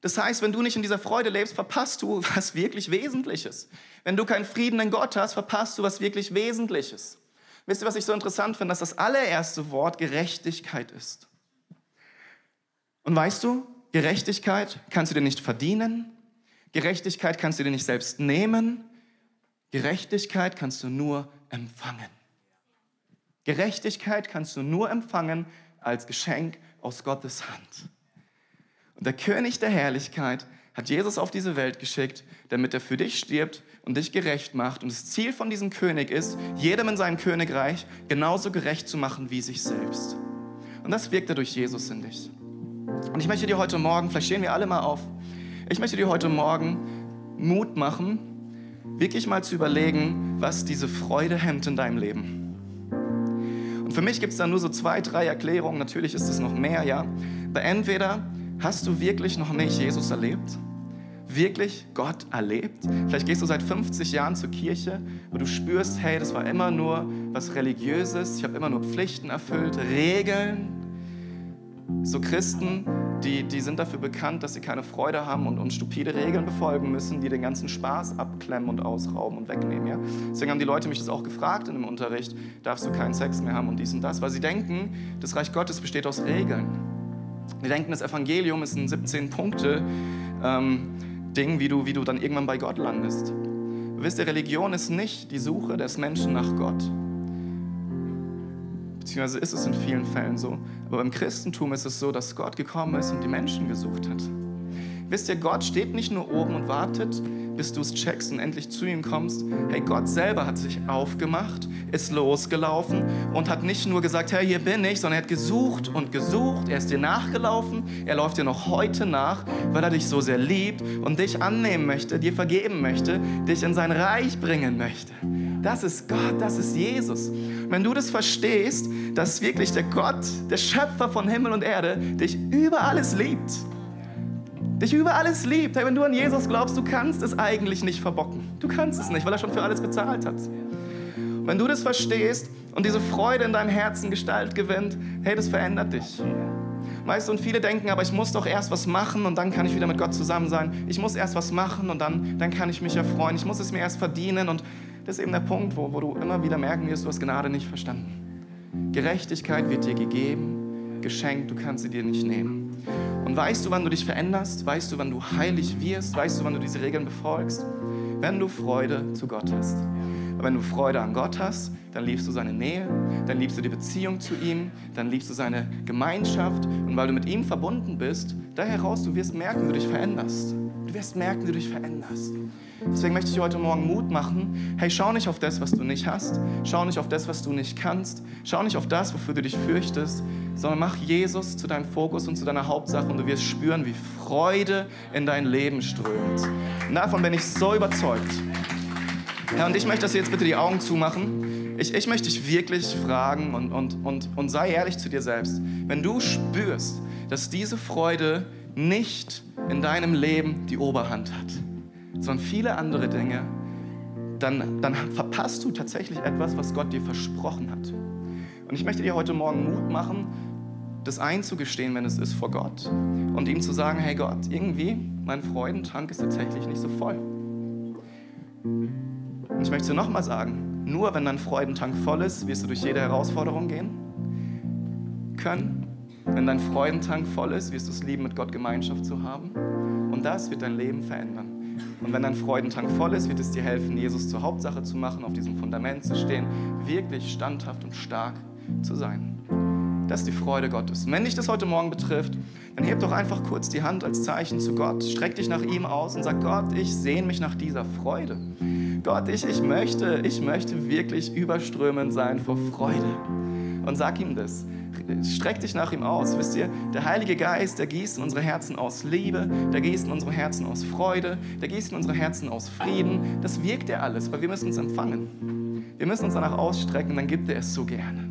B: Das heißt, wenn du nicht in dieser Freude lebst, verpasst du was wirklich Wesentliches. Wenn du keinen Frieden in Gott hast, verpasst du was wirklich Wesentliches. Wisst ihr, was ich so interessant finde? Dass das allererste Wort Gerechtigkeit ist. Und weißt du, Gerechtigkeit kannst du dir nicht verdienen. Gerechtigkeit kannst du dir nicht selbst nehmen. Gerechtigkeit kannst du nur empfangen. Gerechtigkeit kannst du nur empfangen als Geschenk aus Gottes Hand. Und der König der Herrlichkeit hat Jesus auf diese Welt geschickt, damit er für dich stirbt und dich gerecht macht. Und das Ziel von diesem König ist, jedem in seinem Königreich genauso gerecht zu machen wie sich selbst. Und das wirkt er durch Jesus in dich. Und ich möchte dir heute Morgen, vielleicht stehen wir alle mal auf, ich möchte dir heute Morgen Mut machen, wirklich mal zu überlegen, was diese Freude hemmt in deinem Leben. Und für mich gibt es da nur so zwei, drei Erklärungen. Natürlich ist es noch mehr, ja. Aber entweder hast du wirklich noch nicht Jesus erlebt, wirklich Gott erlebt. Vielleicht gehst du seit 50 Jahren zur Kirche, wo du spürst, hey, das war immer nur was Religiöses, ich habe immer nur Pflichten erfüllt, Regeln. So Christen, die, die sind dafür bekannt, dass sie keine Freude haben und, und stupide Regeln befolgen müssen, die den ganzen Spaß abklemmen und ausrauben und wegnehmen. Ja? Deswegen haben die Leute mich das auch gefragt in dem Unterricht, darfst du keinen Sex mehr haben und dies und das, weil sie denken, das Reich Gottes besteht aus Regeln. Wir denken, das Evangelium ist ein 17 Punkte ähm, Ding, wie du, wie du dann irgendwann bei Gott landest. Wisst ihr, Religion ist nicht die Suche des Menschen nach Gott beziehungsweise ist es in vielen Fällen so. Aber beim Christentum ist es so, dass Gott gekommen ist und die Menschen gesucht hat. Wisst ihr, Gott steht nicht nur oben und wartet, bis du es checkst und endlich zu ihm kommst. Hey, Gott selber hat sich aufgemacht, ist losgelaufen und hat nicht nur gesagt, hey, hier bin ich, sondern er hat gesucht und gesucht. Er ist dir nachgelaufen. Er läuft dir noch heute nach, weil er dich so sehr liebt und dich annehmen möchte, dir vergeben möchte, dich in sein Reich bringen möchte. Das ist Gott, das ist Jesus. Wenn du das verstehst, dass wirklich der Gott, der Schöpfer von Himmel und Erde, dich über alles liebt, dich über alles liebt. Hey, wenn du an Jesus glaubst, du kannst es eigentlich nicht verbocken. Du kannst es nicht, weil er schon für alles bezahlt hat. Wenn du das verstehst und diese Freude in deinem Herzen Gestalt gewinnt, hey, das verändert dich. Weißt du, und viele denken, aber ich muss doch erst was machen und dann kann ich wieder mit Gott zusammen sein. Ich muss erst was machen und dann, dann kann ich mich erfreuen. Ich muss es mir erst verdienen und das ist eben der Punkt, wo, wo du immer wieder merken wirst, du hast Gnade nicht verstanden. Gerechtigkeit wird dir gegeben, geschenkt, du kannst sie dir nicht nehmen. Und weißt du, wann du dich veränderst? Weißt du, wann du heilig wirst? Weißt du, wann du diese Regeln befolgst? Wenn du Freude zu Gott hast. Wenn du Freude an Gott hast, dann liebst du seine Nähe, dann liebst du die Beziehung zu ihm, dann liebst du seine Gemeinschaft. Und weil du mit ihm verbunden bist, da heraus, du wirst merken, du dich veränderst. Du wirst merken, du dich veränderst. Deswegen möchte ich dir heute Morgen Mut machen. Hey, schau nicht auf das, was du nicht hast. Schau nicht auf das, was du nicht kannst. Schau nicht auf das, wofür du dich fürchtest, sondern mach Jesus zu deinem Fokus und zu deiner Hauptsache und du wirst spüren, wie Freude in dein Leben strömt. Und davon bin ich so überzeugt. Herr, und ich möchte, dass wir jetzt bitte die Augen zumachen. Ich, ich möchte dich wirklich fragen und, und, und, und sei ehrlich zu dir selbst. Wenn du spürst, dass diese Freude nicht in deinem Leben die Oberhand hat, sondern viele andere Dinge, dann, dann verpasst du tatsächlich etwas, was Gott dir versprochen hat. Und ich möchte dir heute Morgen Mut machen, das einzugestehen, wenn es ist vor Gott und ihm zu sagen, hey Gott, irgendwie, mein Freudentank ist tatsächlich nicht so voll. Und ich möchte dir nochmal sagen, nur wenn dein Freudentank voll ist, wirst du durch jede Herausforderung gehen können. Wenn dein Freudentank voll ist, wirst du es lieben, mit Gott Gemeinschaft zu haben. Und das wird dein Leben verändern. Und wenn dein Freudentank voll ist, wird es dir helfen, Jesus zur Hauptsache zu machen, auf diesem Fundament zu stehen, wirklich standhaft und stark zu sein. Das ist die Freude Gottes. Und wenn dich das heute Morgen betrifft, dann heb doch einfach kurz die Hand als Zeichen zu Gott. Streck dich nach ihm aus und sag, Gott, ich sehne mich nach dieser Freude. Gott, ich, ich, möchte, ich möchte wirklich überströmend sein vor Freude. Und sag ihm das streck dich nach ihm aus. Wisst ihr, der Heilige Geist, der gießt in unsere Herzen aus Liebe, der gießt in unsere Herzen aus Freude, der gießt in unsere Herzen aus Frieden. Das wirkt er alles, weil wir müssen es empfangen. Wir müssen uns danach ausstrecken, dann gibt er es so gerne.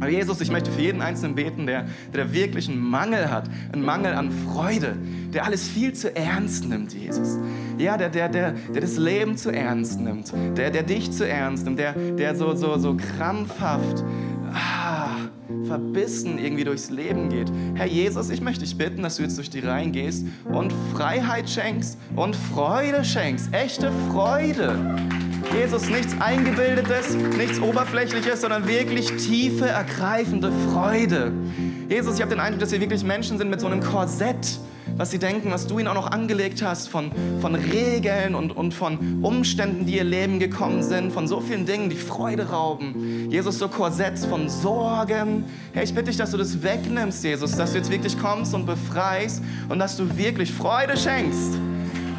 B: Aber Jesus, ich möchte für jeden Einzelnen beten, der, der wirklich einen Mangel hat, einen Mangel an Freude, der alles viel zu ernst nimmt, Jesus. Ja, der, der, der, der das Leben zu ernst nimmt, der, der dich zu ernst nimmt, der, der so, so, so krampfhaft verbissen irgendwie durchs Leben geht. Herr Jesus, ich möchte dich bitten, dass du jetzt durch die Reihen gehst und Freiheit schenkst und Freude schenkst, echte Freude. Jesus, nichts Eingebildetes, nichts Oberflächliches, sondern wirklich tiefe, ergreifende Freude. Jesus, ich habe den Eindruck, dass wir wirklich Menschen sind mit so einem Korsett was sie denken, was du ihnen auch noch angelegt hast, von, von Regeln und, und von Umständen, die ihr Leben gekommen sind, von so vielen Dingen, die Freude rauben. Jesus, so Korsetts von Sorgen. Herr, ich bitte dich, dass du das wegnimmst, Jesus, dass du jetzt wirklich kommst und befreist und dass du wirklich Freude schenkst.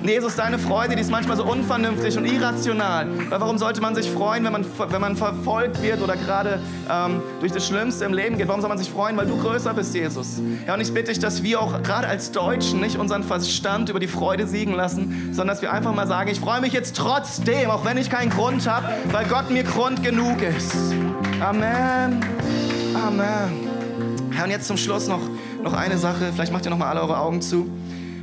B: Jesus, deine Freude, die ist manchmal so unvernünftig und irrational. Weil warum sollte man sich freuen, wenn man, wenn man verfolgt wird oder gerade ähm, durch das Schlimmste im Leben geht? Warum soll man sich freuen? Weil du größer bist, Jesus. Ja, und ich bitte dich, dass wir auch gerade als Deutschen nicht unseren Verstand über die Freude siegen lassen, sondern dass wir einfach mal sagen, ich freue mich jetzt trotzdem, auch wenn ich keinen Grund habe, weil Gott mir Grund genug ist. Amen. Amen. Herr, und jetzt zum Schluss noch, noch eine Sache. Vielleicht macht ihr noch mal alle eure Augen zu.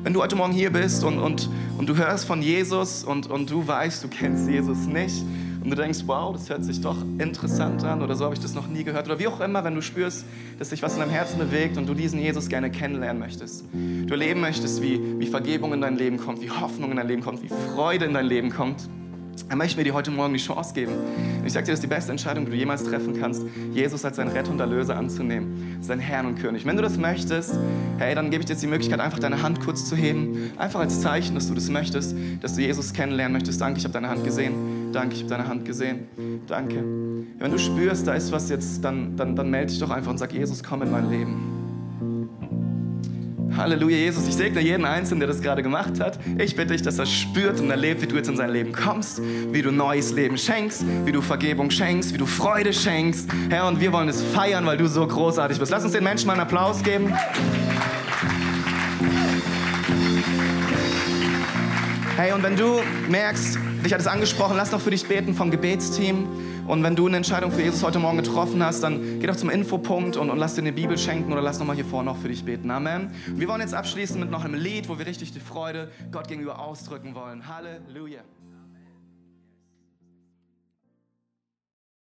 B: Wenn du heute Morgen hier bist und, und, und du hörst von Jesus und, und du weißt, du kennst Jesus nicht und du denkst, wow, das hört sich doch interessant an oder so habe ich das noch nie gehört oder wie auch immer, wenn du spürst, dass sich was in deinem Herzen bewegt und du diesen Jesus gerne kennenlernen möchtest, du erleben möchtest, wie, wie Vergebung in dein Leben kommt, wie Hoffnung in dein Leben kommt, wie Freude in dein Leben kommt, er möchte mir dir heute Morgen die Chance geben. Und ich sage dir, das ist die beste Entscheidung, die du jemals treffen kannst, Jesus als dein Retter und Erlöser anzunehmen, sein Herrn und König. Wenn du das möchtest, hey, dann gebe ich dir jetzt die Möglichkeit, einfach deine Hand kurz zu heben, einfach als Zeichen, dass du das möchtest, dass du Jesus kennenlernen möchtest. Danke, ich habe deine Hand gesehen. Danke, ich habe deine Hand gesehen. Danke. Wenn du spürst, da ist was jetzt, dann, dann, dann melde dich doch einfach und sag, Jesus, komm in mein Leben. Halleluja, Jesus, ich segne jeden Einzelnen, der das gerade gemacht hat. Ich bitte dich, dass er spürt und erlebt, wie du jetzt in sein Leben kommst, wie du neues Leben schenkst, wie du Vergebung schenkst, wie du Freude schenkst. Herr, und wir wollen es feiern, weil du so großartig bist. Lass uns den Menschen mal einen Applaus geben. Hey, und wenn du merkst, dich hat es angesprochen, lass doch für dich beten vom Gebetsteam. Und wenn du eine Entscheidung für Jesus heute Morgen getroffen hast, dann geh doch zum Infopunkt und, und lass dir eine Bibel schenken oder lass nochmal hier vorne auch für dich beten. Amen. Wir wollen jetzt abschließen mit noch einem Lied, wo wir richtig die Freude Gott gegenüber ausdrücken wollen. Halleluja.